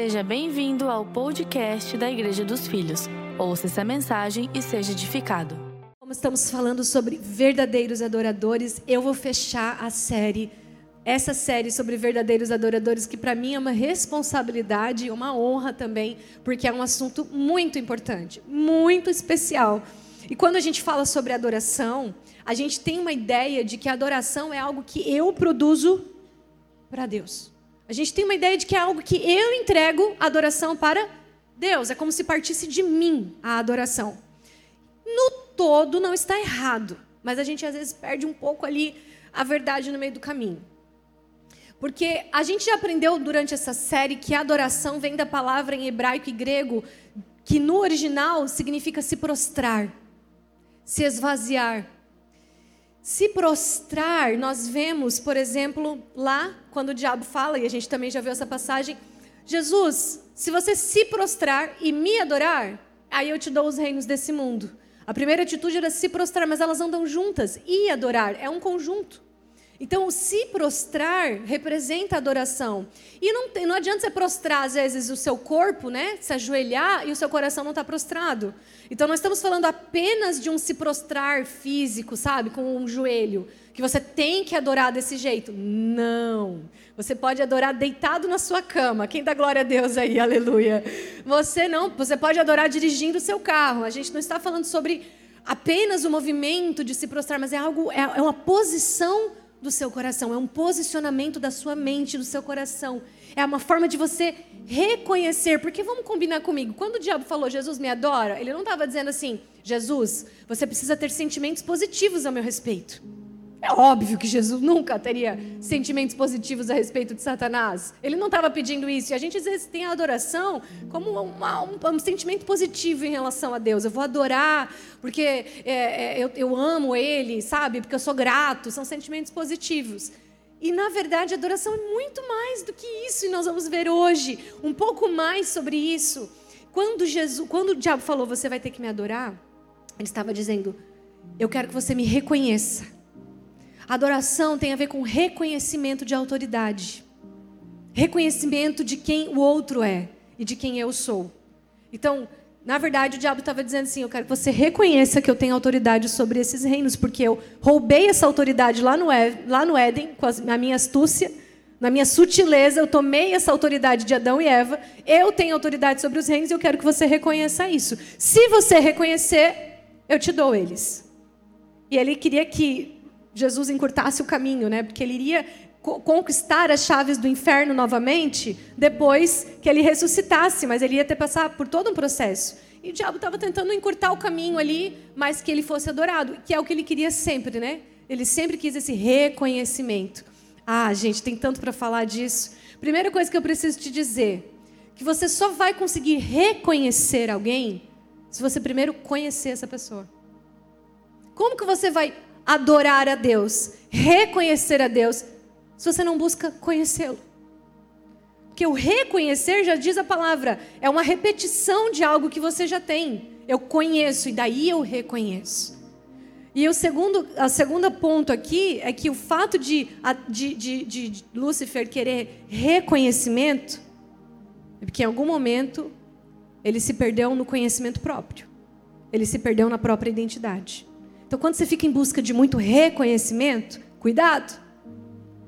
Seja bem-vindo ao podcast da Igreja dos Filhos. Ouça essa mensagem e seja edificado. Como estamos falando sobre verdadeiros adoradores, eu vou fechar a série, essa série sobre verdadeiros adoradores, que para mim é uma responsabilidade e uma honra também, porque é um assunto muito importante, muito especial. E quando a gente fala sobre adoração, a gente tem uma ideia de que adoração é algo que eu produzo para Deus. A gente tem uma ideia de que é algo que eu entrego a adoração para Deus. É como se partisse de mim a adoração. No todo não está errado, mas a gente às vezes perde um pouco ali a verdade no meio do caminho. Porque a gente já aprendeu durante essa série que a adoração vem da palavra em hebraico e grego, que no original significa se prostrar, se esvaziar, se prostrar, nós vemos, por exemplo, lá, quando o diabo fala, e a gente também já viu essa passagem, Jesus, se você se prostrar e me adorar, aí eu te dou os reinos desse mundo. A primeira atitude era se prostrar, mas elas andam juntas. E adorar é um conjunto. Então, o se prostrar representa adoração. E não, não adianta você prostrar, às vezes, o seu corpo, né? Se ajoelhar e o seu coração não está prostrado. Então, nós estamos falando apenas de um se prostrar físico, sabe? Com um joelho. Que você tem que adorar desse jeito. Não. Você pode adorar deitado na sua cama. Quem dá glória a Deus aí? Aleluia. Você não. Você pode adorar dirigindo o seu carro. A gente não está falando sobre apenas o movimento de se prostrar, mas é algo, é, é uma posição do seu coração, é um posicionamento da sua mente, do seu coração. É uma forma de você reconhecer, porque vamos combinar comigo, quando o diabo falou Jesus me adora, ele não estava dizendo assim, Jesus, você precisa ter sentimentos positivos a meu respeito. É óbvio que Jesus nunca teria sentimentos positivos a respeito de Satanás. Ele não estava pedindo isso. E a gente às vezes tem a adoração como um, um, sentimento positivo em relação a Deus. Eu vou adorar porque é, é, eu, eu amo Ele, sabe? Porque eu sou grato. São sentimentos positivos. E na verdade a adoração é muito mais do que isso. E nós vamos ver hoje um pouco mais sobre isso. Quando Jesus, quando o diabo falou, você vai ter que me adorar, ele estava dizendo, eu quero que você me reconheça Adoração tem a ver com reconhecimento de autoridade. Reconhecimento de quem o outro é e de quem eu sou. Então, na verdade, o diabo estava dizendo assim: eu quero que você reconheça que eu tenho autoridade sobre esses reinos, porque eu roubei essa autoridade lá no, lá no Éden, com a minha astúcia, na minha sutileza, eu tomei essa autoridade de Adão e Eva, eu tenho autoridade sobre os reinos e eu quero que você reconheça isso. Se você reconhecer, eu te dou eles. E ele queria que Jesus encurtasse o caminho, né? Porque ele iria conquistar as chaves do inferno novamente depois que ele ressuscitasse, mas ele ia ter que passar por todo um processo. E o diabo estava tentando encurtar o caminho ali, mas que ele fosse adorado, que é o que ele queria sempre, né? Ele sempre quis esse reconhecimento. Ah, gente, tem tanto para falar disso. Primeira coisa que eu preciso te dizer, que você só vai conseguir reconhecer alguém se você primeiro conhecer essa pessoa. Como que você vai adorar a Deus, reconhecer a Deus, se você não busca conhecê-lo. Porque o reconhecer, já diz a palavra, é uma repetição de algo que você já tem. Eu conheço e daí eu reconheço. E o segundo, a segunda ponto aqui é que o fato de, de, de, de Lúcifer querer reconhecimento é porque em algum momento ele se perdeu no conhecimento próprio. Ele se perdeu na própria identidade. Então, quando você fica em busca de muito reconhecimento, cuidado.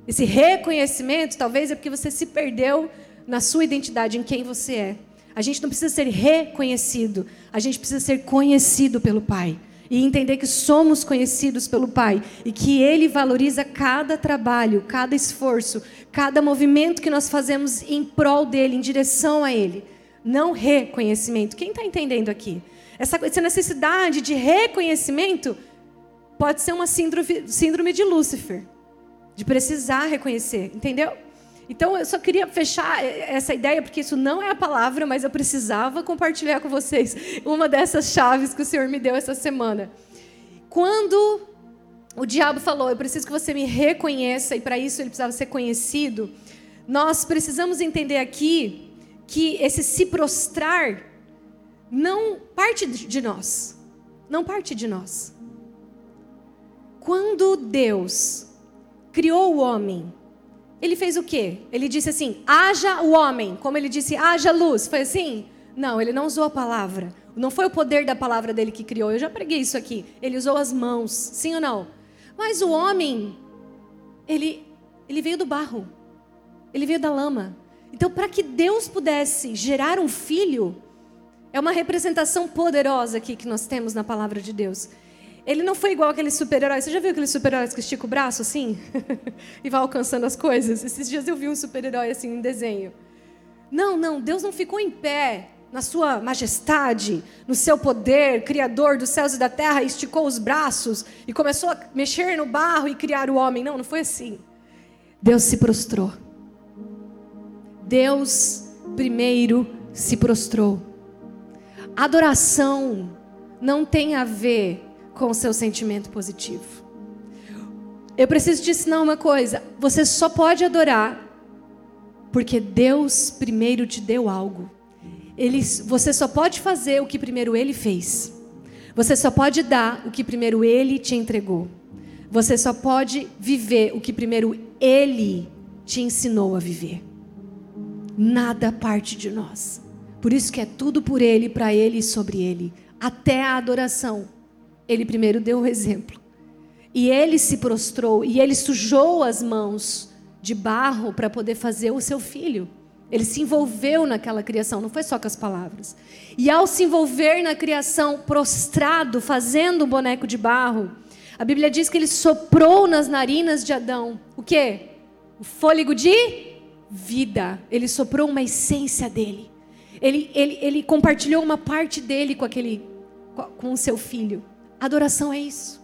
Esse reconhecimento talvez é porque você se perdeu na sua identidade, em quem você é. A gente não precisa ser reconhecido, a gente precisa ser conhecido pelo Pai. E entender que somos conhecidos pelo Pai e que Ele valoriza cada trabalho, cada esforço, cada movimento que nós fazemos em prol dele, em direção a Ele. Não reconhecimento. Quem está entendendo aqui? Essa, essa necessidade de reconhecimento pode ser uma síndrome, síndrome de Lúcifer, de precisar reconhecer, entendeu? Então eu só queria fechar essa ideia, porque isso não é a palavra, mas eu precisava compartilhar com vocês uma dessas chaves que o Senhor me deu essa semana. Quando o diabo falou, eu preciso que você me reconheça, e para isso ele precisava ser conhecido, nós precisamos entender aqui que esse se prostrar não parte de nós. Não parte de nós. Quando Deus criou o homem, ele fez o quê? Ele disse assim: haja o homem, como ele disse, haja luz. Foi assim? Não, ele não usou a palavra. Não foi o poder da palavra dele que criou. Eu já preguei isso aqui. Ele usou as mãos, sim ou não? Mas o homem, ele, ele veio do barro. Ele veio da lama. Então, para que Deus pudesse gerar um filho, é uma representação poderosa aqui que nós temos na palavra de Deus. Ele não foi igual aquele super-herói. Você já viu aqueles super-heróis que estica o braço assim? e vai alcançando as coisas? Esses dias eu vi um super-herói assim em desenho. Não, não, Deus não ficou em pé na sua majestade, no seu poder, criador dos céus e da terra, esticou os braços e começou a mexer no barro e criar o homem. Não, não foi assim. Deus se prostrou. Deus primeiro se prostrou. Adoração não tem a ver com o seu sentimento positivo. Eu preciso te ensinar uma coisa: você só pode adorar porque Deus primeiro te deu algo. Ele, você só pode fazer o que primeiro Ele fez. Você só pode dar o que primeiro Ele te entregou. Você só pode viver o que primeiro Ele te ensinou a viver. Nada parte de nós. Por isso que é tudo por Ele, para Ele e sobre Ele. Até a adoração. Ele primeiro deu o exemplo. E ele se prostrou e ele sujou as mãos de barro para poder fazer o seu filho. Ele se envolveu naquela criação, não foi só com as palavras. E ao se envolver na criação, prostrado, fazendo um boneco de barro, a Bíblia diz que ele soprou nas narinas de Adão o quê? O fôlego de vida. Ele soprou uma essência dele. Ele, ele, ele compartilhou uma parte dele com aquele com o seu filho. Adoração é isso.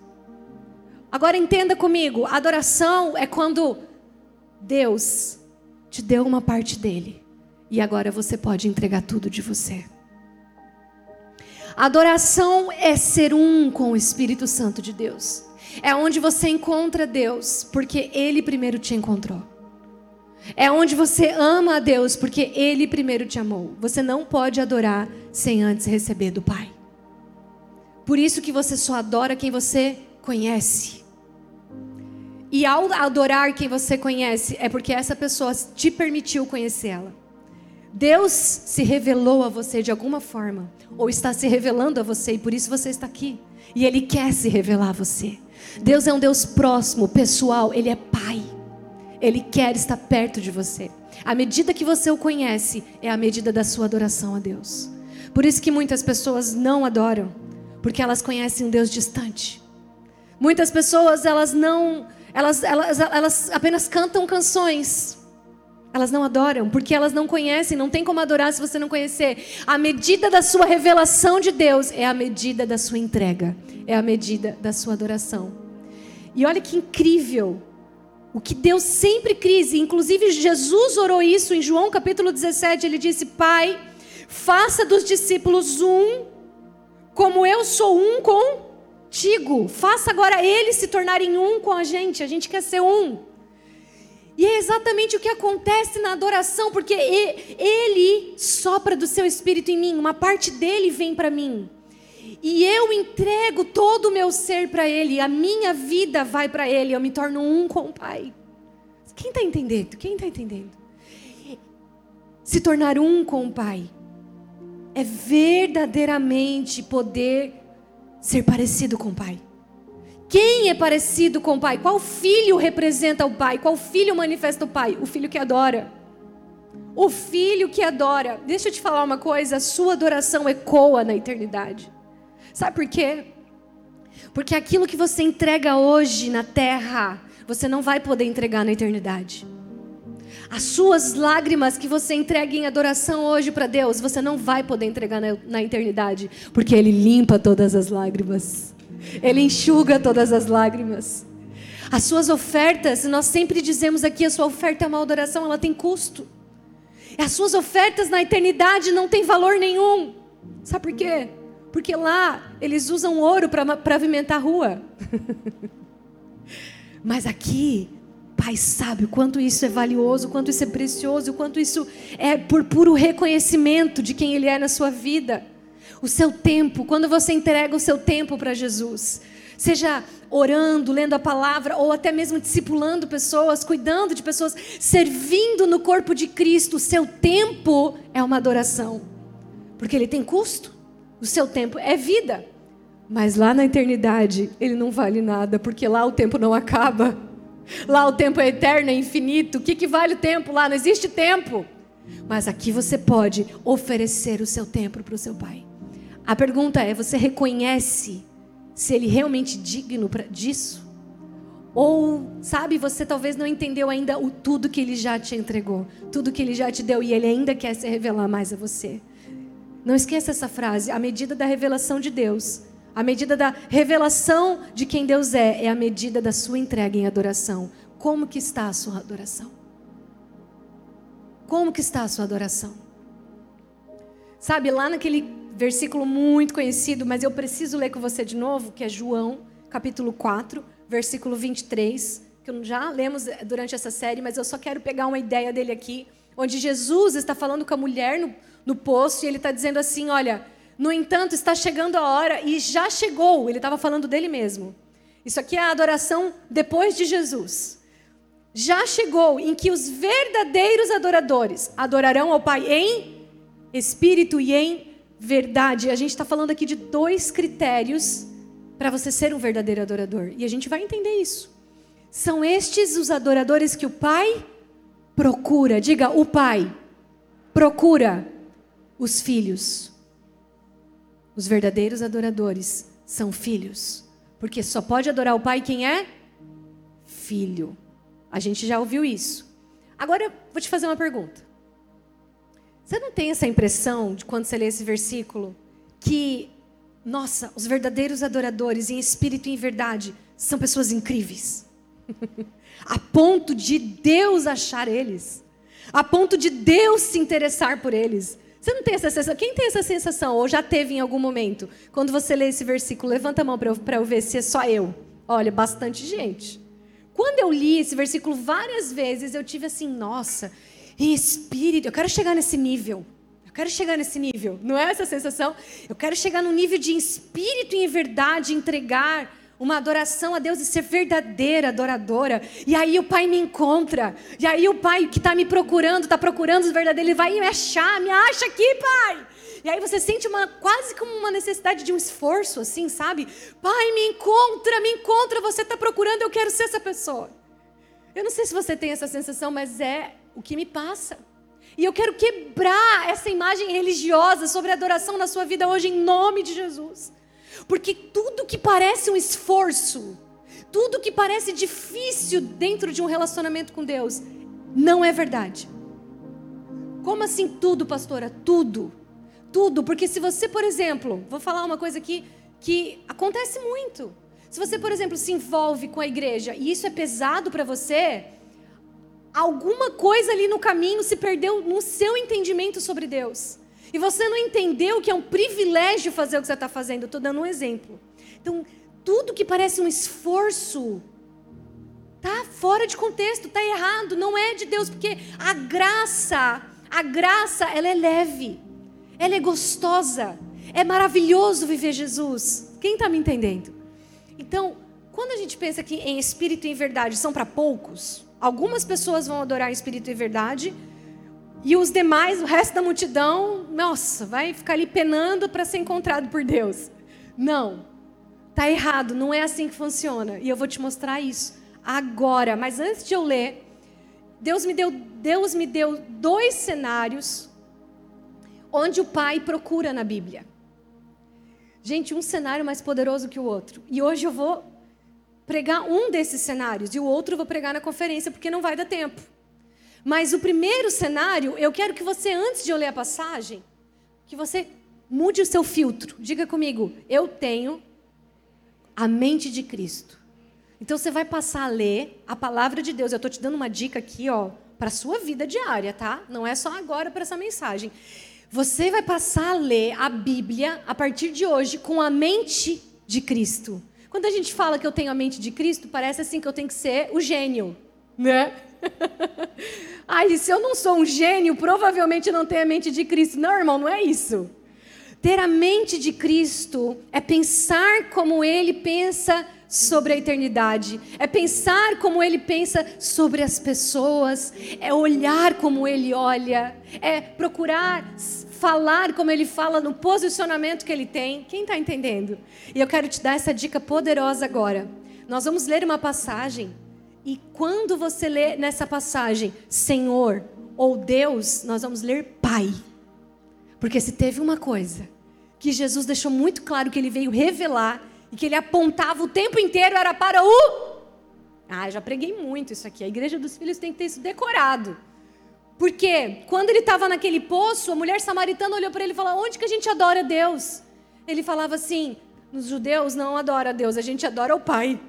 Agora entenda comigo: adoração é quando Deus te deu uma parte dele e agora você pode entregar tudo de você. Adoração é ser um com o Espírito Santo de Deus. É onde você encontra Deus, porque Ele primeiro te encontrou. É onde você ama a Deus, porque Ele primeiro te amou. Você não pode adorar sem antes receber do Pai. Por isso que você só adora quem você conhece. E ao adorar quem você conhece, é porque essa pessoa te permitiu conhecê-la. Deus se revelou a você de alguma forma, ou está se revelando a você, e por isso você está aqui. E Ele quer se revelar a você. Deus é um Deus próximo, pessoal, Ele é Pai. Ele quer estar perto de você. A medida que você o conhece é a medida da sua adoração a Deus. Por isso que muitas pessoas não adoram porque elas conhecem um Deus distante. Muitas pessoas, elas não, elas, elas, elas apenas cantam canções. Elas não adoram, porque elas não conhecem, não tem como adorar se você não conhecer. A medida da sua revelação de Deus é a medida da sua entrega, é a medida da sua adoração. E olha que incrível, o que Deus sempre quis, inclusive Jesus orou isso em João capítulo 17, ele disse: Pai, faça dos discípulos um como eu sou um contigo. Faça agora eles se tornarem um com a gente. A gente quer ser um. E é exatamente o que acontece na adoração, porque ele sopra do seu espírito em mim, uma parte dele vem para mim. E eu entrego todo o meu ser para ele, a minha vida vai para ele, eu me torno um com o Pai. Quem está entendendo? Quem está entendendo? Se tornar um com o Pai é verdadeiramente poder ser parecido com o Pai. Quem é parecido com o Pai? Qual filho representa o Pai? Qual filho manifesta o Pai? O filho que adora. O filho que adora. Deixa eu te falar uma coisa: a sua adoração ecoa na eternidade. Sabe por quê? Porque aquilo que você entrega hoje na terra, você não vai poder entregar na eternidade. As suas lágrimas que você entrega em adoração hoje para Deus, você não vai poder entregar na, na eternidade, porque Ele limpa todas as lágrimas, Ele enxuga todas as lágrimas. As suas ofertas, nós sempre dizemos aqui, a sua oferta é uma adoração, ela tem custo. As suas ofertas na eternidade não têm valor nenhum. Sabe por quê? Porque lá eles usam ouro para pavimentar a rua. Mas aqui Pai sabe o quanto isso é valioso, o quanto isso é precioso, o quanto isso é por puro reconhecimento de quem Ele é na sua vida. O seu tempo, quando você entrega o seu tempo para Jesus. seja orando, lendo a palavra, ou até mesmo discipulando pessoas, cuidando de pessoas, servindo no corpo de Cristo, o seu tempo é uma adoração. Porque ele tem custo, o seu tempo é vida. Mas lá na eternidade, ele não vale nada, porque lá o tempo não acaba. Lá o tempo é eterno, é infinito. O que, que vale o tempo lá? Não existe tempo. Mas aqui você pode oferecer o seu tempo para o seu pai. A pergunta é: você reconhece se ele realmente digno pra, disso? Ou, sabe, você talvez não entendeu ainda o tudo que ele já te entregou, tudo que ele já te deu e ele ainda quer se revelar mais a você. Não esqueça essa frase: a medida da revelação de Deus, a medida da revelação de quem Deus é, é a medida da sua entrega em adoração. Como que está a sua adoração? Como que está a sua adoração? Sabe, lá naquele versículo muito conhecido, mas eu preciso ler com você de novo, que é João, capítulo 4, versículo 23, que já lemos durante essa série, mas eu só quero pegar uma ideia dele aqui, onde Jesus está falando com a mulher no, no poço e ele está dizendo assim: Olha, no entanto, está chegando a hora, e já chegou, ele estava falando dele mesmo. Isso aqui é a adoração depois de Jesus já chegou em que os verdadeiros adoradores adorarão ao Pai em espírito e em verdade. A gente está falando aqui de dois critérios para você ser um verdadeiro adorador. E a gente vai entender isso. São estes os adoradores que o Pai procura. Diga, o Pai procura os filhos. Os verdadeiros adoradores são filhos. Porque só pode adorar o Pai quem é filho. A gente já ouviu isso. Agora vou te fazer uma pergunta. Você não tem essa impressão de quando você lê esse versículo que, nossa, os verdadeiros adoradores em espírito e em verdade são pessoas incríveis? a ponto de Deus achar eles, a ponto de Deus se interessar por eles. Você não tem essa sensação? Quem tem essa sensação ou já teve em algum momento? Quando você lê esse versículo, levanta a mão para eu, eu ver se é só eu. Olha, bastante gente. Quando eu li esse versículo várias vezes, eu tive assim, nossa, em espírito, eu quero chegar nesse nível. Eu quero chegar nesse nível. Não é essa sensação? Eu quero chegar no nível de espírito e em verdade entregar uma adoração a Deus e ser verdadeira adoradora. E aí o Pai me encontra. E aí o Pai que está me procurando, está procurando os verdadeiros, ele vai me achar, me acha aqui, Pai. E aí você sente uma quase como uma necessidade de um esforço, assim, sabe? Pai, me encontra, me encontra, você está procurando, eu quero ser essa pessoa. Eu não sei se você tem essa sensação, mas é o que me passa. E eu quero quebrar essa imagem religiosa sobre adoração na sua vida hoje, em nome de Jesus. Porque tudo que parece um esforço, tudo que parece difícil dentro de um relacionamento com Deus, não é verdade. Como assim tudo, pastora? Tudo tudo, porque se você, por exemplo, vou falar uma coisa aqui que acontece muito. Se você, por exemplo, se envolve com a igreja e isso é pesado para você, alguma coisa ali no caminho se perdeu no seu entendimento sobre Deus. E você não entendeu que é um privilégio fazer o que você está fazendo. Estou dando um exemplo. Então, tudo que parece um esforço tá fora de contexto, tá errado, não é de Deus, porque a graça, a graça, ela é leve ela é gostosa, é maravilhoso viver Jesus. Quem está me entendendo? Então, quando a gente pensa que em espírito e em verdade são para poucos, algumas pessoas vão adorar espírito e verdade, e os demais, o resto da multidão, nossa, vai ficar ali penando para ser encontrado por Deus. Não, tá errado, não é assim que funciona. E eu vou te mostrar isso agora. Mas antes de eu ler, Deus me deu, Deus me deu dois cenários onde o pai procura na Bíblia. Gente, um cenário mais poderoso que o outro. E hoje eu vou pregar um desses cenários e o outro eu vou pregar na conferência porque não vai dar tempo. Mas o primeiro cenário, eu quero que você, antes de eu ler a passagem, que você mude o seu filtro. Diga comigo, eu tenho a mente de Cristo. Então você vai passar a ler a palavra de Deus. Eu estou te dando uma dica aqui, ó, para sua vida diária, tá? Não é só agora para essa mensagem. Você vai passar a ler a Bíblia a partir de hoje com a mente de Cristo. Quando a gente fala que eu tenho a mente de Cristo, parece assim que eu tenho que ser o gênio, né? Ai, se eu não sou um gênio, provavelmente não tenho a mente de Cristo. Não, irmão, não é isso. Ter a mente de Cristo é pensar como ele pensa sobre a eternidade, é pensar como ele pensa sobre as pessoas, é olhar como ele olha, é procurar falar como ele fala no posicionamento que ele tem. Quem está entendendo? E eu quero te dar essa dica poderosa agora. Nós vamos ler uma passagem e quando você lê nessa passagem Senhor ou Deus, nós vamos ler Pai. Porque se teve uma coisa que Jesus deixou muito claro que ele veio revelar e que ele apontava o tempo inteiro era para o. Ah, já preguei muito isso aqui. A igreja dos filhos tem que ter isso decorado. Porque quando ele estava naquele poço, a mulher samaritana olhou para ele e falou: Onde que a gente adora Deus? Ele falava assim: Nos judeus não adora Deus, a gente adora o Pai.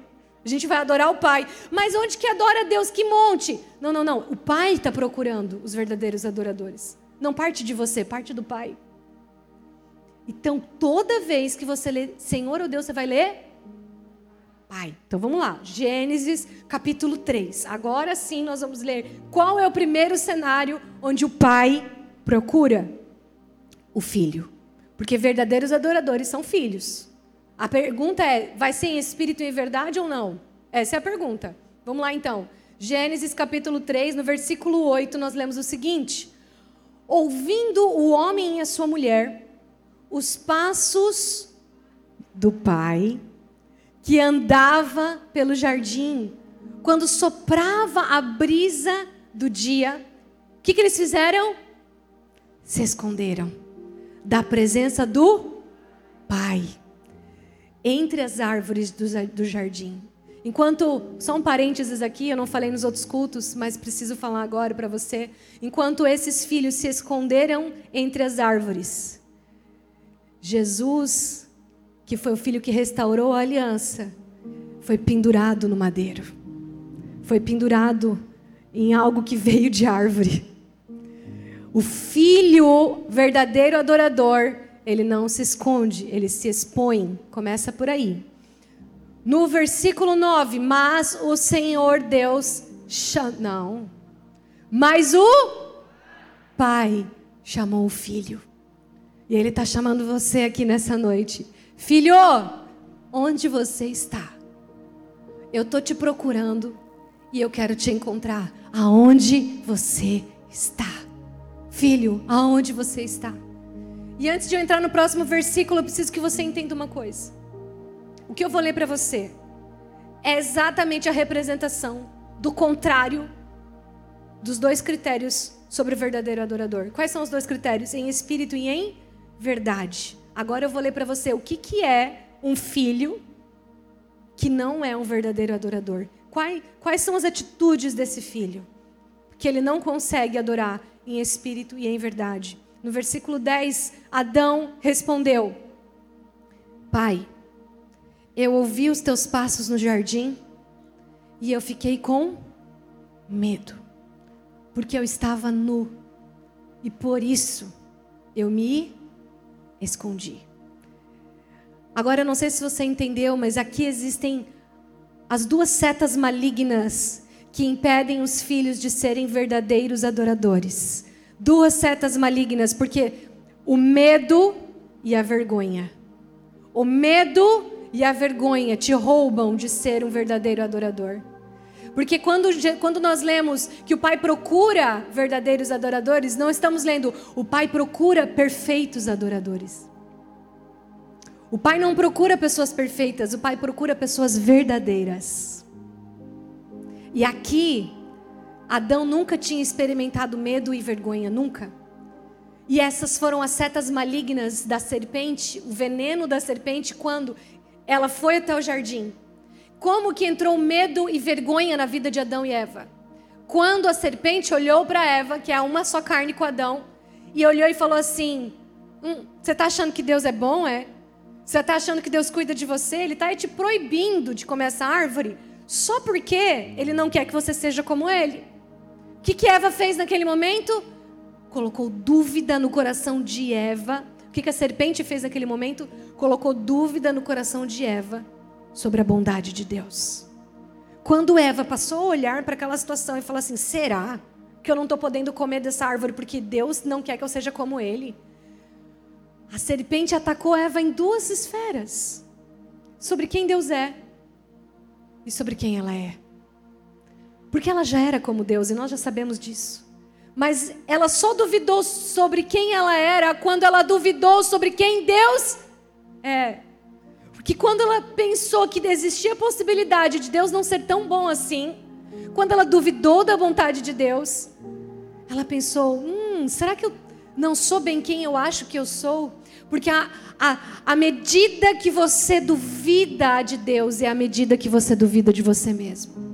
A gente vai adorar o Pai. Mas onde que adora Deus? Que monte? Não, não, não. O Pai está procurando os verdadeiros adoradores. Não parte de você, parte do Pai. Então, toda vez que você lê Senhor ou Deus, você vai ler Pai. Então vamos lá. Gênesis capítulo 3. Agora sim nós vamos ler qual é o primeiro cenário onde o pai procura o filho. Porque verdadeiros adoradores são filhos. A pergunta é: vai ser em espírito e em verdade ou não? Essa é a pergunta. Vamos lá então. Gênesis capítulo 3, no versículo 8, nós lemos o seguinte: Ouvindo o homem e a sua mulher os passos do pai que andava pelo jardim, quando soprava a brisa do dia, o que, que eles fizeram? Se esconderam da presença do pai entre as árvores do, jardim. Enquanto, só um parênteses aqui, eu não falei nos outros cultos, mas preciso falar agora para você. Enquanto esses filhos se esconderam entre as árvores, Jesus que foi o filho que restaurou a aliança, foi pendurado no madeiro. Foi pendurado em algo que veio de árvore. O filho verdadeiro adorador, ele não se esconde, ele se expõe. Começa por aí. No versículo 9, mas o Senhor Deus chama. Não. Mas o Pai chamou o filho. E ele está chamando você aqui nessa noite Filho, onde você está? Eu estou te procurando e eu quero te encontrar aonde você está. Filho, aonde você está? E antes de eu entrar no próximo versículo, eu preciso que você entenda uma coisa. O que eu vou ler para você é exatamente a representação do contrário dos dois critérios sobre o verdadeiro adorador. Quais são os dois critérios? Em espírito e em verdade. Agora eu vou ler para você o que, que é um filho que não é um verdadeiro adorador. Quais, quais são as atitudes desse filho? Que ele não consegue adorar em espírito e em verdade. No versículo 10, Adão respondeu: Pai, eu ouvi os teus passos no jardim e eu fiquei com medo, porque eu estava nu e por isso eu me escondi. Agora, eu não sei se você entendeu, mas aqui existem as duas setas malignas que impedem os filhos de serem verdadeiros adoradores. Duas setas malignas, porque o medo e a vergonha. O medo e a vergonha te roubam de ser um verdadeiro adorador. Porque quando, quando nós lemos que o Pai procura verdadeiros adoradores, não estamos lendo o Pai procura perfeitos adoradores. O Pai não procura pessoas perfeitas, o Pai procura pessoas verdadeiras. E aqui, Adão nunca tinha experimentado medo e vergonha, nunca. E essas foram as setas malignas da serpente, o veneno da serpente, quando ela foi até o jardim. Como que entrou medo e vergonha na vida de Adão e Eva? Quando a serpente olhou para Eva, que é uma só carne com Adão, e olhou e falou assim: hum, Você está achando que Deus é bom? É? Você está achando que Deus cuida de você? Ele está te proibindo de comer essa árvore só porque Ele não quer que você seja como Ele. O que, que Eva fez naquele momento? Colocou dúvida no coração de Eva. O que, que a serpente fez naquele momento? Colocou dúvida no coração de Eva sobre a bondade de Deus. Quando Eva passou a olhar para aquela situação e falou assim: será que eu não estou podendo comer dessa árvore porque Deus não quer que eu seja como Ele? A serpente atacou Eva em duas esferas: sobre quem Deus é e sobre quem ela é. Porque ela já era como Deus e nós já sabemos disso. Mas ela só duvidou sobre quem ela era quando ela duvidou sobre quem Deus é. Porque quando ela pensou que existia a possibilidade de Deus não ser tão bom assim, quando ela duvidou da vontade de Deus, ela pensou: hum, será que eu não sou bem quem eu acho que eu sou? Porque a, a, a medida que você duvida de Deus é a medida que você duvida de você mesmo.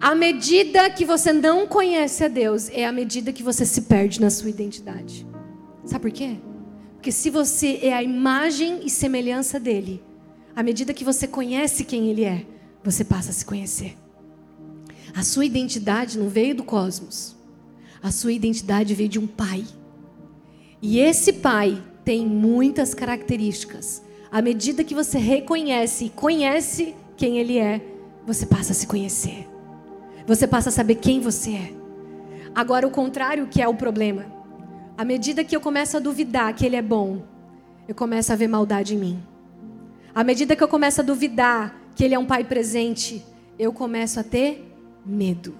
A medida que você não conhece a Deus é a medida que você se perde na sua identidade. Sabe por quê? Porque se você é a imagem e semelhança dele, à medida que você conhece quem ele é, você passa a se conhecer. A sua identidade não veio do cosmos. A sua identidade veio de um pai. E esse pai tem muitas características. À medida que você reconhece e conhece quem ele é, você passa a se conhecer. Você passa a saber quem você é. Agora, o contrário que é o problema. À medida que eu começo a duvidar que ele é bom, eu começo a ver maldade em mim. À medida que eu começo a duvidar que ele é um pai presente, eu começo a ter medo.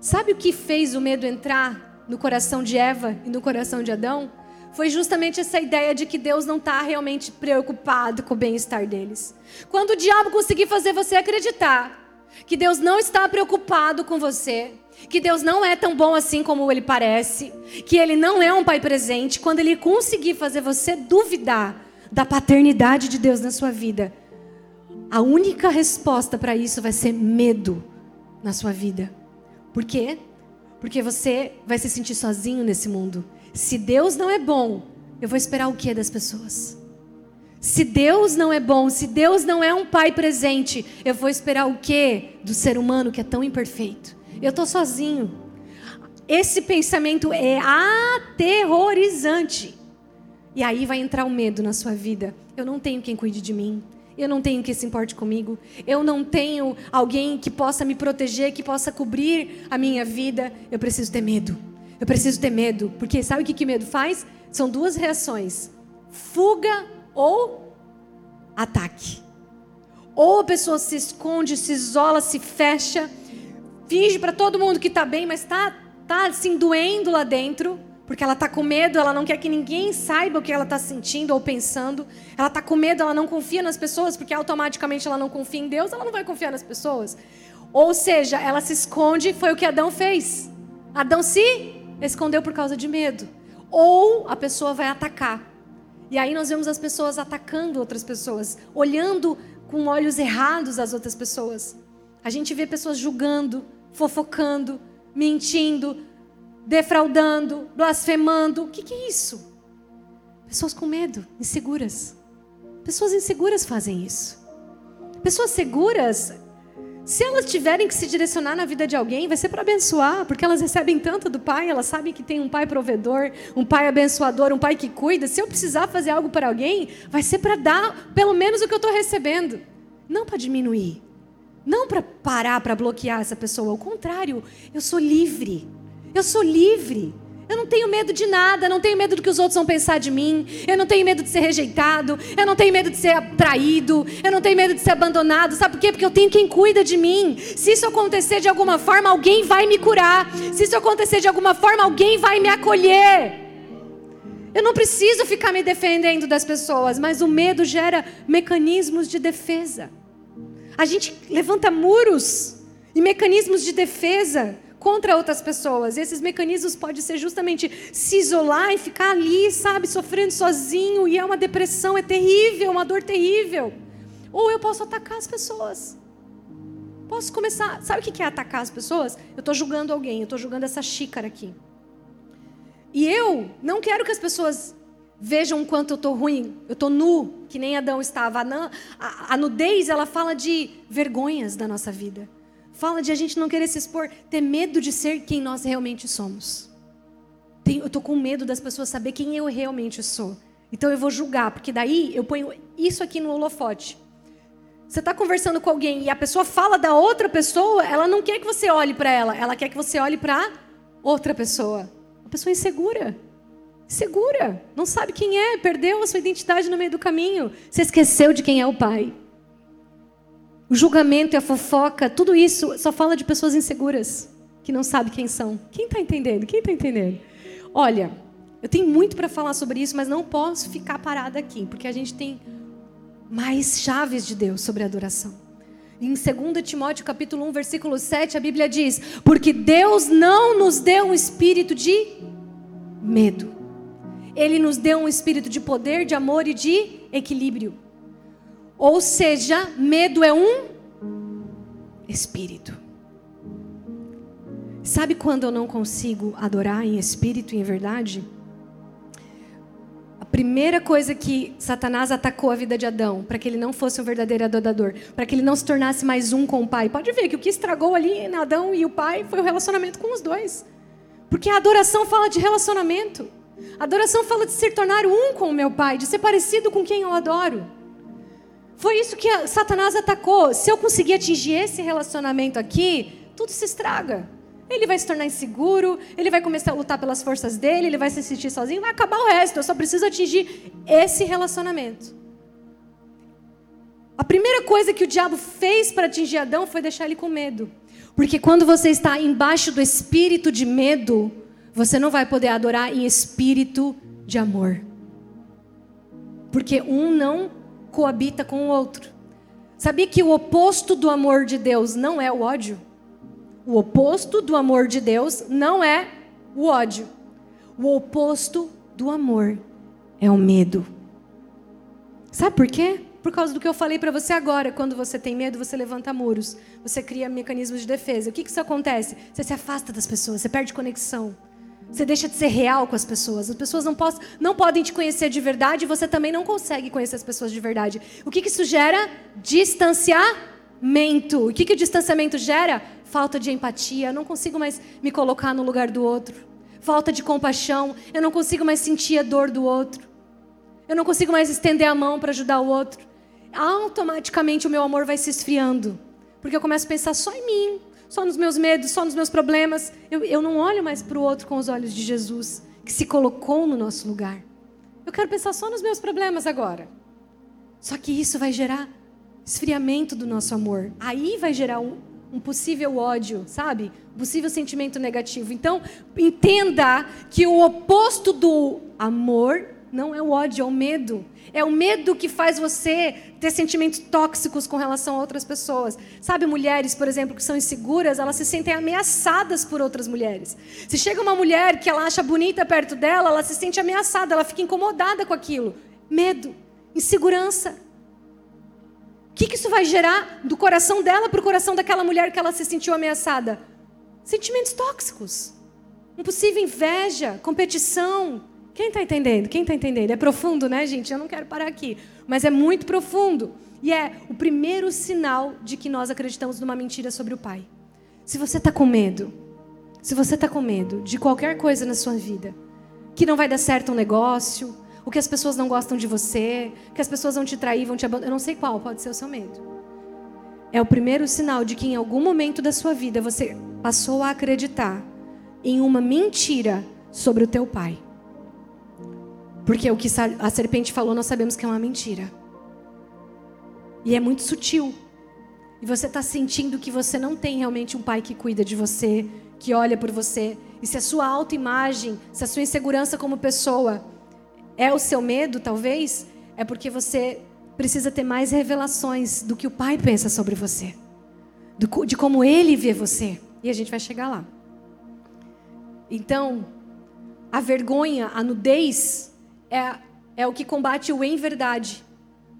Sabe o que fez o medo entrar no coração de Eva e no coração de Adão? Foi justamente essa ideia de que Deus não está realmente preocupado com o bem-estar deles. Quando o diabo conseguir fazer você acreditar que Deus não está preocupado com você, que Deus não é tão bom assim como ele parece, que ele não é um pai presente, quando ele conseguir fazer você duvidar da paternidade de Deus na sua vida, a única resposta para isso vai ser medo na sua vida. Por quê? Porque você vai se sentir sozinho nesse mundo. Se Deus não é bom, eu vou esperar o que das pessoas? Se Deus não é bom, se Deus não é um pai presente, eu vou esperar o que do ser humano que é tão imperfeito? Eu estou sozinho. Esse pensamento é aterrorizante. E aí vai entrar o medo na sua vida. Eu não tenho quem cuide de mim. Eu não tenho quem se importe comigo. Eu não tenho alguém que possa me proteger, que possa cobrir a minha vida. Eu preciso ter medo. Eu preciso ter medo. Porque sabe o que, que medo faz? São duas reações: fuga ou ataque. Ou a pessoa se esconde, se isola, se fecha, finge para todo mundo que está bem, mas está tá, assim doendo lá dentro, porque ela está com medo, ela não quer que ninguém saiba o que ela está sentindo ou pensando. Ela está com medo, ela não confia nas pessoas, porque automaticamente ela não confia em Deus, ela não vai confiar nas pessoas. Ou seja, ela se esconde, foi o que Adão fez. Adão se escondeu por causa de medo. Ou a pessoa vai atacar. E aí nós vemos as pessoas atacando outras pessoas, olhando com olhos errados as outras pessoas. A gente vê pessoas julgando, fofocando, mentindo, defraudando, blasfemando. O que, que é isso? Pessoas com medo, inseguras. Pessoas inseguras fazem isso. Pessoas seguras se elas tiverem que se direcionar na vida de alguém, vai ser para abençoar, porque elas recebem tanto do Pai, elas sabem que tem um Pai provedor, um Pai abençoador, um Pai que cuida. Se eu precisar fazer algo para alguém, vai ser para dar pelo menos o que eu estou recebendo, não para diminuir, não para parar, para bloquear essa pessoa. Ao contrário, eu sou livre. Eu sou livre. Eu não tenho medo de nada, não tenho medo do que os outros vão pensar de mim. Eu não tenho medo de ser rejeitado, eu não tenho medo de ser traído, eu não tenho medo de ser abandonado. Sabe por quê? Porque eu tenho quem cuida de mim. Se isso acontecer de alguma forma, alguém vai me curar. Se isso acontecer de alguma forma, alguém vai me acolher. Eu não preciso ficar me defendendo das pessoas, mas o medo gera mecanismos de defesa. A gente levanta muros e mecanismos de defesa contra outras pessoas. Esses mecanismos podem ser justamente se isolar e ficar ali, sabe, sofrendo sozinho, e é uma depressão, é terrível, uma dor terrível. Ou eu posso atacar as pessoas. Posso começar. Sabe o que é atacar as pessoas? Eu estou julgando alguém, eu estou julgando essa xícara aqui. E eu não quero que as pessoas vejam o quanto eu estou ruim, eu estou nu, que nem Adão estava. A, a, a nudez, ela fala de vergonhas da nossa vida. Fala de a gente não querer se expor, ter medo de ser quem nós realmente somos. eu estou com medo das pessoas saber quem eu realmente sou. Então eu vou julgar, porque daí eu ponho isso aqui no holofote. Você está conversando com alguém e a pessoa fala da outra pessoa, ela não quer que você olhe para ela, ela quer que você olhe para outra pessoa. Uma pessoa insegura. Segura, não sabe quem é, perdeu a sua identidade no meio do caminho. Você esqueceu de quem é o pai. O julgamento e a fofoca, tudo isso só fala de pessoas inseguras, que não sabem quem são. Quem está entendendo? Quem está entendendo? Olha, eu tenho muito para falar sobre isso, mas não posso ficar parada aqui, porque a gente tem mais chaves de Deus sobre a adoração. Em 2 Timóteo capítulo 1, versículo 7, a Bíblia diz: "Porque Deus não nos deu um espírito de medo, ele nos deu um espírito de poder, de amor e de equilíbrio. Ou seja, medo é um espírito. Sabe quando eu não consigo adorar em espírito e em verdade? A primeira coisa que Satanás atacou a vida de Adão, para que ele não fosse um verdadeiro adorador, para que ele não se tornasse mais um com o pai. Pode ver que o que estragou ali em Adão e o pai foi o relacionamento com os dois. Porque a adoração fala de relacionamento. Adoração fala de se tornar um com o meu Pai, de ser parecido com quem eu adoro. Foi isso que Satanás atacou. Se eu conseguir atingir esse relacionamento aqui, tudo se estraga. Ele vai se tornar inseguro, ele vai começar a lutar pelas forças dele, ele vai se sentir sozinho, vai acabar o resto. Eu só preciso atingir esse relacionamento. A primeira coisa que o diabo fez para atingir Adão foi deixar ele com medo. Porque quando você está embaixo do espírito de medo, você não vai poder adorar em espírito de amor. Porque um não coabita com o outro. Sabia que o oposto do amor de Deus não é o ódio? O oposto do amor de Deus não é o ódio. O oposto do amor é o medo. Sabe por quê? Por causa do que eu falei para você agora. Quando você tem medo, você levanta muros. Você cria mecanismos de defesa. O que, que isso acontece? Você se afasta das pessoas, você perde conexão. Você deixa de ser real com as pessoas. As pessoas não, não podem te conhecer de verdade e você também não consegue conhecer as pessoas de verdade. O que, que isso gera? Distanciamento. O que, que o distanciamento gera? Falta de empatia. Eu não consigo mais me colocar no lugar do outro. Falta de compaixão. Eu não consigo mais sentir a dor do outro. Eu não consigo mais estender a mão para ajudar o outro. Automaticamente o meu amor vai se esfriando. Porque eu começo a pensar só em mim só nos meus medos, só nos meus problemas. Eu, eu não olho mais para o outro com os olhos de Jesus, que se colocou no nosso lugar. Eu quero pensar só nos meus problemas agora. Só que isso vai gerar esfriamento do nosso amor. Aí vai gerar um, um possível ódio, sabe? Um possível sentimento negativo. Então, entenda que o oposto do amor não é o ódio, é o medo. É o medo que faz você ter sentimentos tóxicos com relação a outras pessoas. Sabe, mulheres, por exemplo, que são inseguras, elas se sentem ameaçadas por outras mulheres. Se chega uma mulher que ela acha bonita perto dela, ela se sente ameaçada, ela fica incomodada com aquilo. Medo, insegurança. O que, isso vai gerar do coração dela para o coração daquela mulher que ela se sentiu ameaçada? Sentimentos tóxicos. Uma possível inveja, competição, quem está entendendo? Quem está entendendo? É profundo, né, gente? Eu não quero parar aqui. Mas é muito profundo. E é o primeiro sinal de que nós acreditamos numa mentira sobre o Pai. Se você está com medo, se você está com medo de qualquer coisa na sua vida, que não vai dar certo um negócio, o que as pessoas não gostam de você, que as pessoas vão te trair, vão te abandonar, eu não sei qual pode ser o seu medo. É o primeiro sinal de que em algum momento da sua vida você passou a acreditar em uma mentira sobre o teu pai. Porque o que a serpente falou, nós sabemos que é uma mentira. E é muito sutil. E você está sentindo que você não tem realmente um pai que cuida de você, que olha por você. E se a sua autoimagem, se a sua insegurança como pessoa é o seu medo, talvez, é porque você precisa ter mais revelações do que o pai pensa sobre você, de como ele vê você. E a gente vai chegar lá. Então, a vergonha, a nudez, é, é o que combate o em verdade.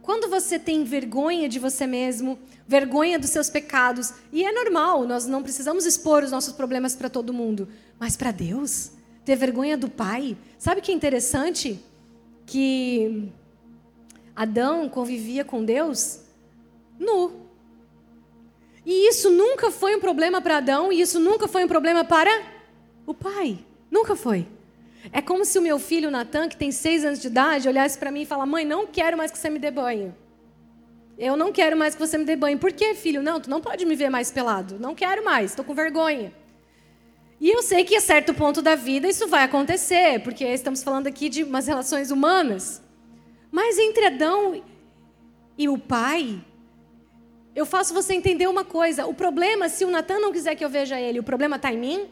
Quando você tem vergonha de você mesmo, vergonha dos seus pecados, e é normal, nós não precisamos expor os nossos problemas para todo mundo, mas para Deus, ter vergonha do Pai. Sabe que é interessante? Que Adão convivia com Deus nu. E isso nunca foi um problema para Adão, e isso nunca foi um problema para o Pai. Nunca foi. É como se o meu filho Natan, que tem seis anos de idade, olhasse para mim e falasse: Mãe, não quero mais que você me dê banho. Eu não quero mais que você me dê banho. Por quê, filho? Não, tu não pode me ver mais pelado. Não quero mais, estou com vergonha. E eu sei que a certo ponto da vida isso vai acontecer, porque estamos falando aqui de umas relações humanas. Mas entre Adão e o pai, eu faço você entender uma coisa. O problema, se o Natan não quiser que eu veja ele, o problema está em mim?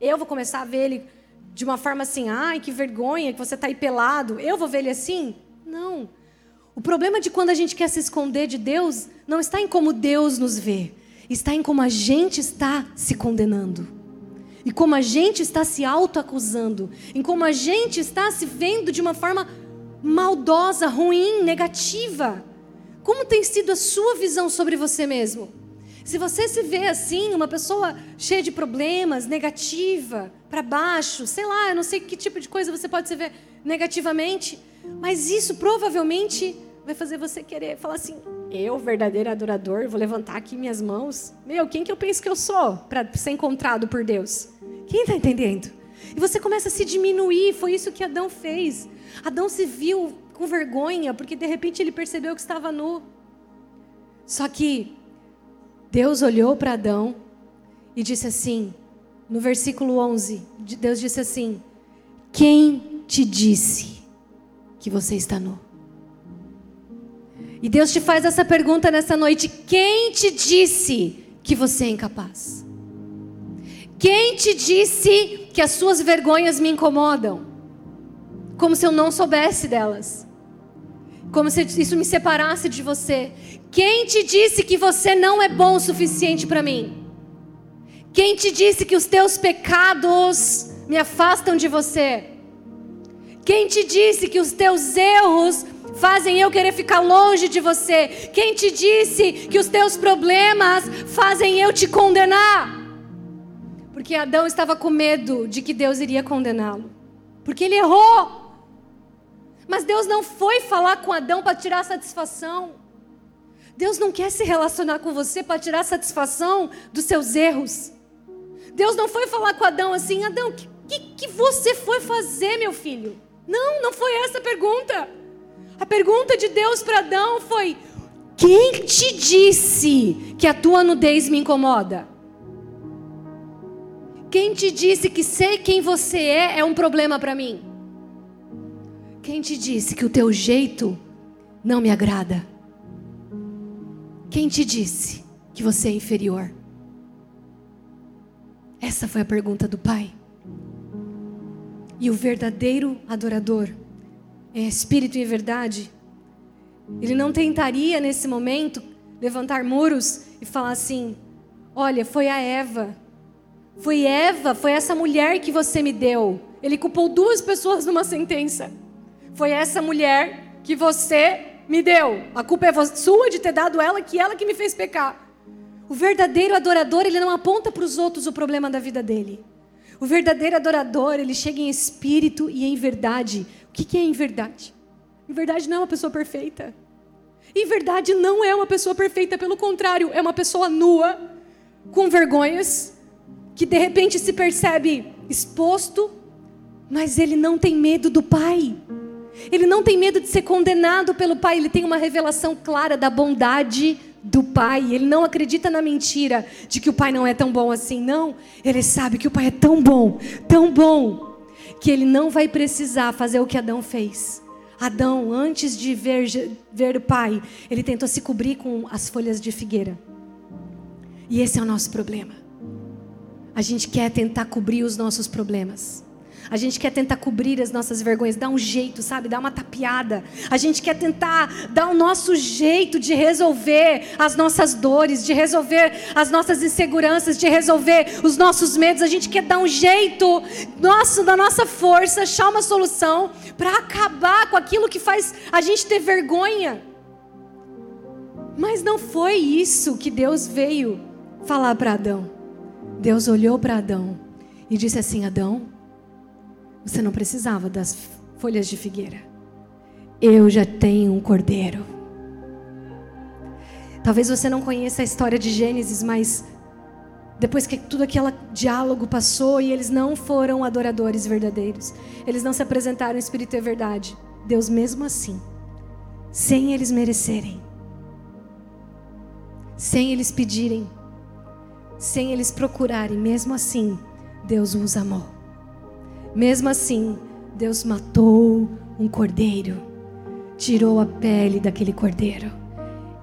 Eu vou começar a ver ele de uma forma assim, ai, que vergonha que você está aí pelado. Eu vou ver ele assim? Não. O problema de quando a gente quer se esconder de Deus não está em como Deus nos vê, está em como a gente está se condenando. E como a gente está se autoacusando, em como a gente está se vendo de uma forma maldosa, ruim, negativa. Como tem sido a sua visão sobre você mesmo? Se você se vê assim, uma pessoa cheia de problemas, negativa, para baixo, sei lá, eu não sei que tipo de coisa você pode se ver negativamente, mas isso provavelmente vai fazer você querer falar assim: eu, verdadeiro adorador, vou levantar aqui minhas mãos. Meu, quem que eu penso que eu sou para ser encontrado por Deus? Quem está entendendo? E você começa a se diminuir, foi isso que Adão fez. Adão se viu com vergonha, porque de repente ele percebeu que estava nu. Só que Deus olhou para Adão e disse assim, no versículo 11, Deus disse assim: Quem te disse que você está nu? E Deus te faz essa pergunta nessa noite: Quem te disse que você é incapaz? Quem te disse que as suas vergonhas me incomodam? Como se eu não soubesse delas. Como se isso me separasse de você. Quem te disse que você não é bom o suficiente para mim? Quem te disse que os teus pecados me afastam de você? Quem te disse que os teus erros fazem eu querer ficar longe de você? Quem te disse que os teus problemas fazem eu te condenar? Porque Adão estava com medo de que Deus iria condená-lo. Porque ele errou. Mas Deus não foi falar com Adão para tirar satisfação. Deus não quer se relacionar com você para tirar satisfação dos seus erros. Deus não foi falar com Adão assim, Adão, o que, que, que você foi fazer, meu filho? Não, não foi essa a pergunta. A pergunta de Deus para Adão foi: quem te disse que a tua nudez me incomoda? Quem te disse que ser quem você é é um problema para mim? Quem te disse que o teu jeito não me agrada? Quem te disse que você é inferior? Essa foi a pergunta do Pai. E o verdadeiro adorador, em espírito e verdade, ele não tentaria nesse momento levantar muros e falar assim: olha, foi a Eva. Foi Eva, foi essa mulher que você me deu. Ele culpou duas pessoas numa sentença. Foi essa mulher que você me deu. A culpa é sua de ter dado ela, que ela que me fez pecar. O verdadeiro adorador, ele não aponta para os outros o problema da vida dele. O verdadeiro adorador, ele chega em espírito e em verdade. O que é em verdade? Em verdade não é uma pessoa perfeita. Em verdade não é uma pessoa perfeita, pelo contrário, é uma pessoa nua, com vergonhas, que de repente se percebe exposto, mas ele não tem medo do Pai. Ele não tem medo de ser condenado pelo Pai, ele tem uma revelação clara da bondade do Pai. Ele não acredita na mentira de que o Pai não é tão bom assim. Não, ele sabe que o Pai é tão bom, tão bom, que ele não vai precisar fazer o que Adão fez. Adão, antes de ver, ver o Pai, ele tentou se cobrir com as folhas de figueira. E esse é o nosso problema. A gente quer tentar cobrir os nossos problemas. A gente quer tentar cobrir as nossas vergonhas, dar um jeito, sabe? Dar uma tapeada. A gente quer tentar dar o nosso jeito de resolver as nossas dores, de resolver as nossas inseguranças, de resolver os nossos medos. A gente quer dar um jeito nosso, da nossa força, achar uma solução para acabar com aquilo que faz a gente ter vergonha. Mas não foi isso que Deus veio falar para Adão. Deus olhou para Adão e disse assim: Adão, você não precisava das folhas de figueira. Eu já tenho um cordeiro. Talvez você não conheça a história de Gênesis, mas depois que tudo aquele diálogo passou e eles não foram adoradores verdadeiros, eles não se apresentaram em espírito e verdade. Deus, mesmo assim, sem eles merecerem, sem eles pedirem, sem eles procurarem, mesmo assim, Deus os amou. Mesmo assim, Deus matou um cordeiro, tirou a pele daquele cordeiro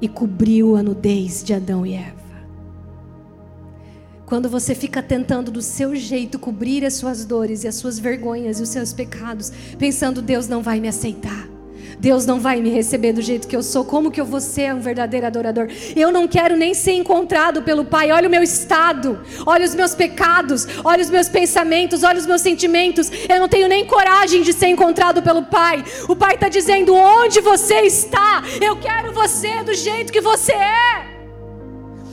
e cobriu a nudez de Adão e Eva. Quando você fica tentando do seu jeito cobrir as suas dores e as suas vergonhas e os seus pecados, pensando Deus não vai me aceitar. Deus não vai me receber do jeito que eu sou. Como que eu vou ser um verdadeiro adorador? Eu não quero nem ser encontrado pelo Pai. Olha o meu estado, olha os meus pecados, olha os meus pensamentos, olha os meus sentimentos. Eu não tenho nem coragem de ser encontrado pelo Pai. O Pai está dizendo: onde você está? Eu quero você do jeito que você é.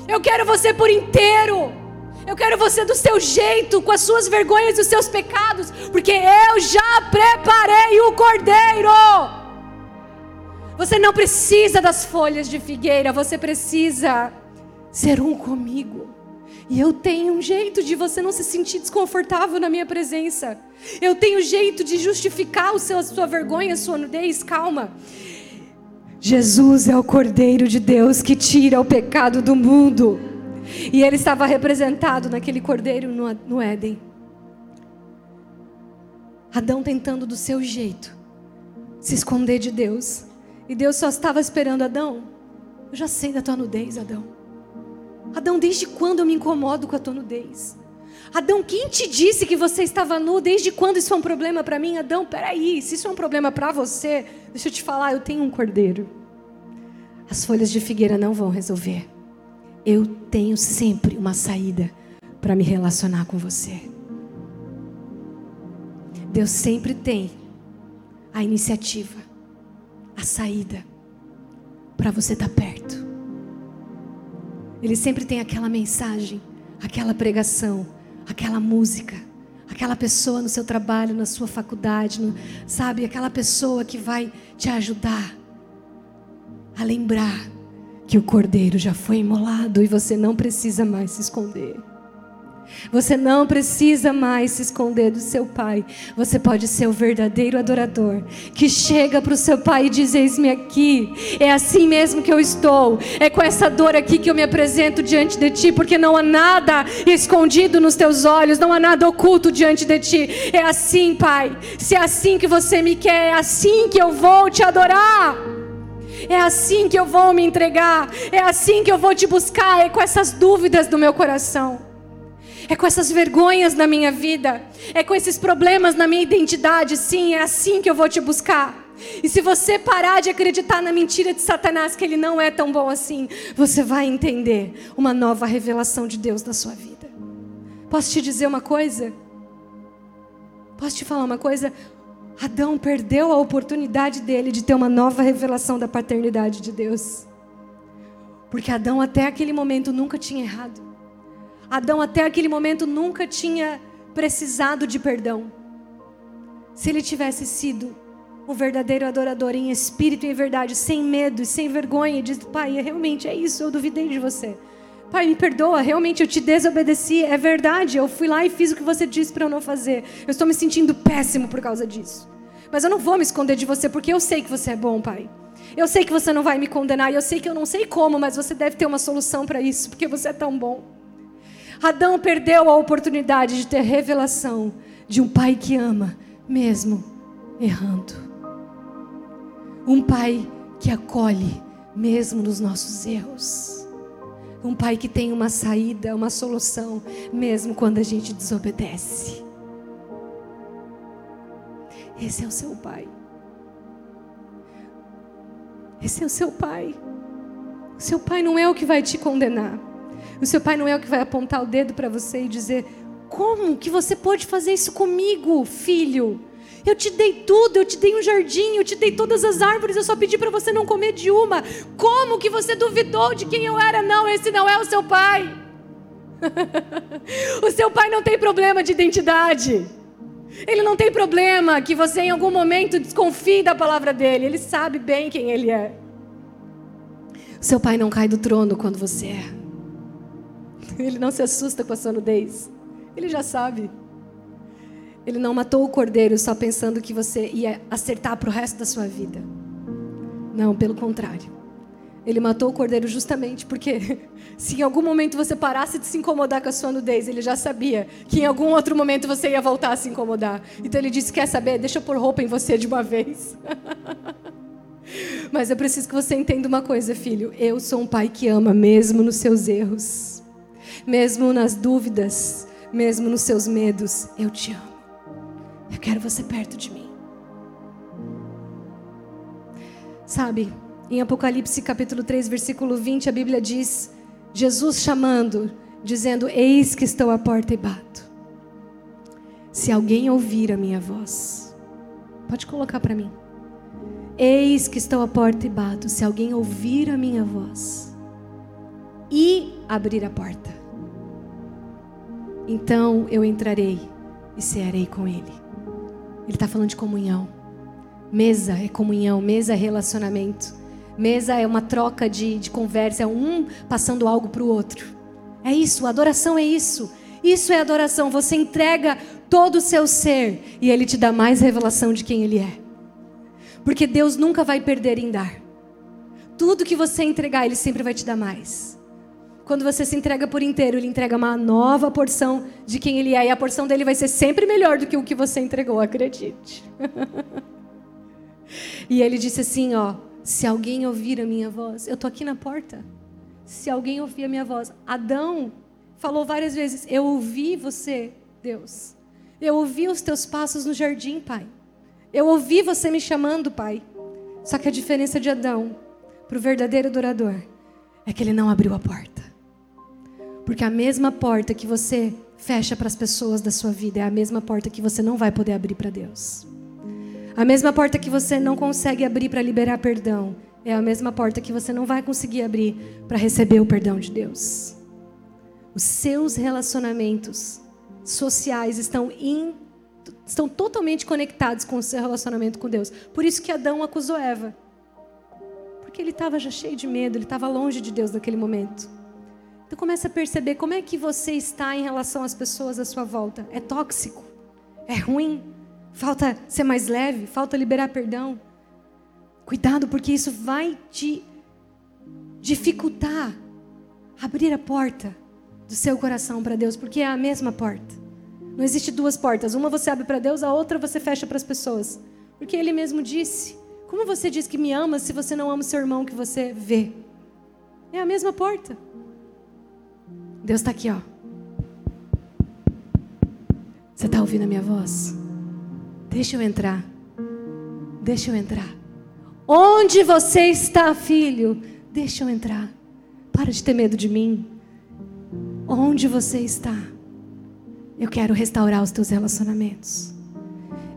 Eu quero você por inteiro. Eu quero você do seu jeito, com as suas vergonhas e os seus pecados, porque eu já preparei o cordeiro. Você não precisa das folhas de figueira, você precisa ser um comigo. E eu tenho um jeito de você não se sentir desconfortável na minha presença. Eu tenho um jeito de justificar o seu, a sua vergonha, a sua nudez. Calma. Jesus é o Cordeiro de Deus que tira o pecado do mundo. E ele estava representado naquele cordeiro no, no Éden. Adão tentando do seu jeito se esconder de Deus. E Deus só estava esperando Adão. Eu já sei da tua nudez, Adão. Adão, desde quando eu me incomodo com a tua nudez? Adão, quem te disse que você estava nu? Desde quando isso é um problema para mim? Adão, peraí, se isso é um problema para você, deixa eu te falar, eu tenho um cordeiro. As folhas de figueira não vão resolver eu tenho sempre uma saída para me relacionar com você. Deus sempre tem a iniciativa, a saída para você estar tá perto. Ele sempre tem aquela mensagem, aquela pregação, aquela música, aquela pessoa no seu trabalho, na sua faculdade, no, sabe? Aquela pessoa que vai te ajudar a lembrar que o cordeiro já foi imolado e você não precisa mais se esconder. Você não precisa mais se esconder do seu pai. Você pode ser o verdadeiro adorador que chega para o seu pai e diz: Eis-me aqui. É assim mesmo que eu estou. É com essa dor aqui que eu me apresento diante de ti, porque não há nada escondido nos teus olhos, não há nada oculto diante de ti. É assim, pai. Se é assim que você me quer, é assim que eu vou te adorar. É assim que eu vou me entregar. É assim que eu vou te buscar. É com essas dúvidas do meu coração. É com essas vergonhas na minha vida. É com esses problemas na minha identidade. Sim, é assim que eu vou te buscar. E se você parar de acreditar na mentira de Satanás, que ele não é tão bom assim, você vai entender uma nova revelação de Deus na sua vida. Posso te dizer uma coisa? Posso te falar uma coisa? Adão perdeu a oportunidade dele de ter uma nova revelação da paternidade de Deus. Porque Adão até aquele momento nunca tinha errado. Adão até aquele momento nunca tinha precisado de perdão. Se ele tivesse sido o verdadeiro adorador em espírito e em verdade, sem medo e sem vergonha, e diz: Pai, realmente é isso, eu duvidei de você. Pai, me perdoa, realmente eu te desobedeci, é verdade, eu fui lá e fiz o que você disse para eu não fazer. Eu estou me sentindo péssimo por causa disso. Mas eu não vou me esconder de você porque eu sei que você é bom, Pai. Eu sei que você não vai me condenar e eu sei que eu não sei como, mas você deve ter uma solução para isso, porque você é tão bom. Adão perdeu a oportunidade de ter revelação de um pai que ama, mesmo errando. Um pai que acolhe, mesmo nos nossos erros. Um pai que tem uma saída, uma solução, mesmo quando a gente desobedece. Esse é o seu pai. Esse é o seu pai. O seu pai não é o que vai te condenar. O seu pai não é o que vai apontar o dedo para você e dizer: Como que você pode fazer isso comigo, filho? Eu te dei tudo, eu te dei um jardim, eu te dei todas as árvores, eu só pedi para você não comer de uma. Como que você duvidou de quem eu era? Não, esse não é o seu pai. o seu pai não tem problema de identidade. Ele não tem problema que você em algum momento desconfie da palavra dele. Ele sabe bem quem ele é. O seu pai não cai do trono quando você é. Ele não se assusta com a sua nudez. Ele já sabe. Ele não matou o cordeiro só pensando que você ia acertar para o resto da sua vida. Não, pelo contrário. Ele matou o cordeiro justamente porque se em algum momento você parasse de se incomodar com a sua nudez, ele já sabia que em algum outro momento você ia voltar a se incomodar. Então ele disse: Quer saber? Deixa eu pôr roupa em você de uma vez. Mas eu preciso que você entenda uma coisa, filho. Eu sou um pai que ama, mesmo nos seus erros, mesmo nas dúvidas, mesmo nos seus medos. Eu te amo. Eu quero você perto de mim. Sabe, em Apocalipse capítulo 3, versículo 20, a Bíblia diz: Jesus chamando, dizendo: Eis que estou à porta e bato. Se alguém ouvir a minha voz, pode colocar para mim. Eis que estou à porta e bato. Se alguém ouvir a minha voz e abrir a porta, então eu entrarei e cearei com ele. Ele está falando de comunhão. Mesa é comunhão, mesa é relacionamento. Mesa é uma troca de, de conversa, é um passando algo para o outro. É isso, adoração é isso. Isso é adoração. Você entrega todo o seu ser e Ele te dá mais revelação de quem Ele é. Porque Deus nunca vai perder em dar. Tudo que você entregar, Ele sempre vai te dar mais. Quando você se entrega por inteiro, Ele entrega uma nova porção de quem Ele é. E a porção dele vai ser sempre melhor do que o que você entregou, acredite. e Ele disse assim: Ó se alguém ouvir a minha voz, eu estou aqui na porta. Se alguém ouvir a minha voz, Adão falou várias vezes: Eu ouvi você, Deus. Eu ouvi os teus passos no jardim, Pai. Eu ouvi você me chamando, Pai. Só que a diferença de Adão para o verdadeiro adorador é que ele não abriu a porta. Porque a mesma porta que você fecha para as pessoas da sua vida é a mesma porta que você não vai poder abrir para Deus. A mesma porta que você não consegue abrir para liberar perdão é a mesma porta que você não vai conseguir abrir para receber o perdão de Deus. Os seus relacionamentos sociais estão, in, estão totalmente conectados com o seu relacionamento com Deus. Por isso que Adão acusou Eva. Porque ele estava já cheio de medo, ele estava longe de Deus naquele momento. Então comece a perceber como é que você está em relação às pessoas à sua volta. É tóxico? É ruim? falta ser mais leve, falta liberar perdão. Cuidado, porque isso vai te dificultar abrir a porta do seu coração para Deus, porque é a mesma porta. Não existe duas portas. Uma você abre para Deus, a outra você fecha para as pessoas. Porque Ele mesmo disse: Como você diz que me ama se você não ama o seu irmão que você vê? É a mesma porta. Deus está aqui, ó. Você está ouvindo a minha voz? Deixa eu entrar. Deixa eu entrar. Onde você está, filho? Deixa eu entrar. Para de ter medo de mim. Onde você está? Eu quero restaurar os teus relacionamentos.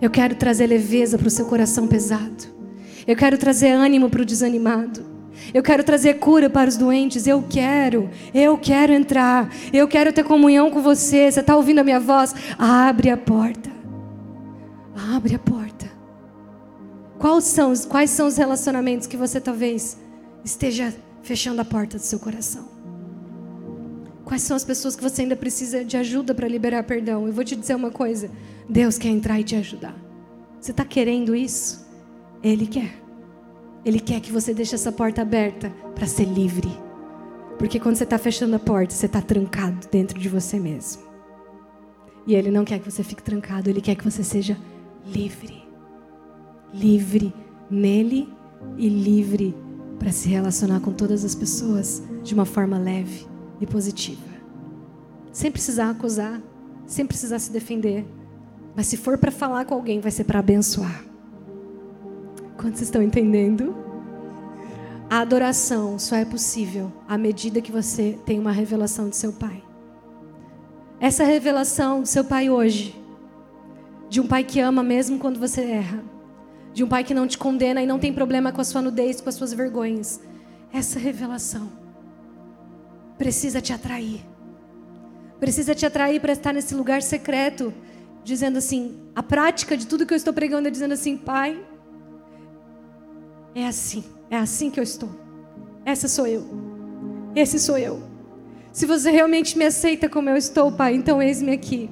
Eu quero trazer leveza para o seu coração pesado. Eu quero trazer ânimo para o desanimado. Eu quero trazer cura para os doentes. Eu quero, eu quero entrar. Eu quero ter comunhão com você. Você está ouvindo a minha voz? Abre a porta. Abre a porta. Quais são, quais são os relacionamentos que você talvez esteja fechando a porta do seu coração? Quais são as pessoas que você ainda precisa de ajuda para liberar perdão? Eu vou te dizer uma coisa: Deus quer entrar e te ajudar. Você está querendo isso? Ele quer. Ele quer que você deixe essa porta aberta para ser livre. Porque quando você está fechando a porta, você está trancado dentro de você mesmo. E Ele não quer que você fique trancado, Ele quer que você seja livre livre. Nele e livre para se relacionar com todas as pessoas de uma forma leve e positiva. Sem precisar acusar, sem precisar se defender. Mas se for para falar com alguém, vai ser para abençoar. Quantos estão entendendo? A adoração só é possível à medida que você tem uma revelação de seu Pai. Essa revelação do seu Pai hoje de um pai que ama mesmo quando você erra. De um pai que não te condena e não tem problema com a sua nudez, com as suas vergonhas. Essa revelação precisa te atrair. Precisa te atrair para estar nesse lugar secreto, dizendo assim: a prática de tudo que eu estou pregando é dizendo assim, Pai, é assim, é assim que eu estou. Essa sou eu. Esse sou eu. Se você realmente me aceita como eu estou, Pai, então eis-me aqui.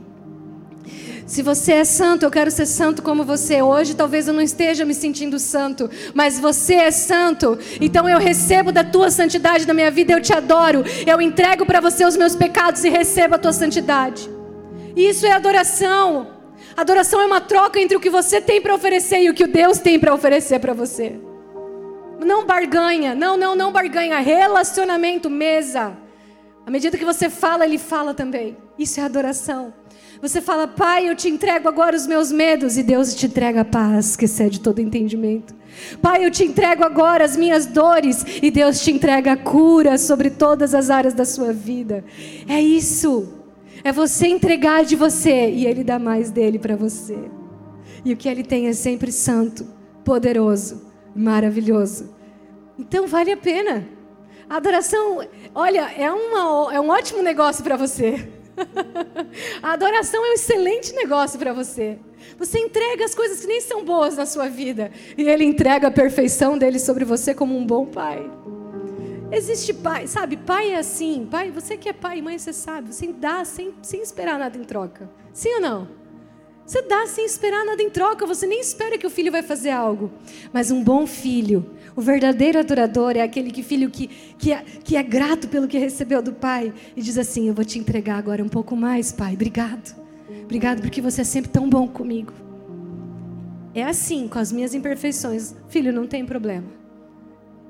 Se você é santo, eu quero ser santo como você. Hoje talvez eu não esteja me sentindo santo, mas você é santo. Então eu recebo da tua santidade na minha vida, eu te adoro. Eu entrego para você os meus pecados e recebo a tua santidade. Isso é adoração. Adoração é uma troca entre o que você tem para oferecer e o que Deus tem para oferecer para você. Não barganha, não, não, não barganha. Relacionamento, mesa. À medida que você fala, Ele fala também. Isso é adoração. Você fala, Pai, eu te entrego agora os meus medos, e Deus te entrega a paz que excede todo entendimento. Pai, eu te entrego agora as minhas dores, e Deus te entrega a cura sobre todas as áreas da sua vida. É isso. É você entregar de você, e Ele dá mais dele para você. E o que Ele tem é sempre santo, poderoso, maravilhoso. Então vale a pena. A adoração, olha, é, uma, é um ótimo negócio para você. A adoração é um excelente negócio para você. Você entrega as coisas que nem são boas na sua vida. E Ele entrega a perfeição dele sobre você como um bom pai. Existe pai, sabe? Pai é assim. Pai, você que é pai e mãe, você sabe. Você dá sem, sem esperar nada em troca. Sim ou não? Você dá sem esperar nada em troca. Você nem espera que o filho vai fazer algo. Mas um bom filho o verdadeiro adorador é aquele que, filho que, que, é, que é grato pelo que recebeu do Pai e diz assim: Eu vou te entregar agora um pouco mais, Pai. Obrigado. Obrigado porque você é sempre tão bom comigo. É assim, com as minhas imperfeições. Filho, não tem problema.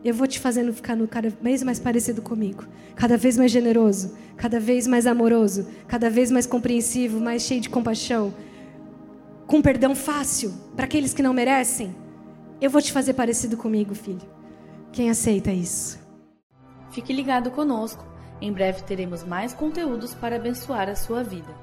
Eu vou te fazendo ficar no cada vez mais parecido comigo, cada vez mais generoso, cada vez mais amoroso, cada vez mais compreensivo, mais cheio de compaixão, com perdão fácil para aqueles que não merecem. Eu vou te fazer parecido comigo, filho. Quem aceita isso? Fique ligado conosco. Em breve teremos mais conteúdos para abençoar a sua vida.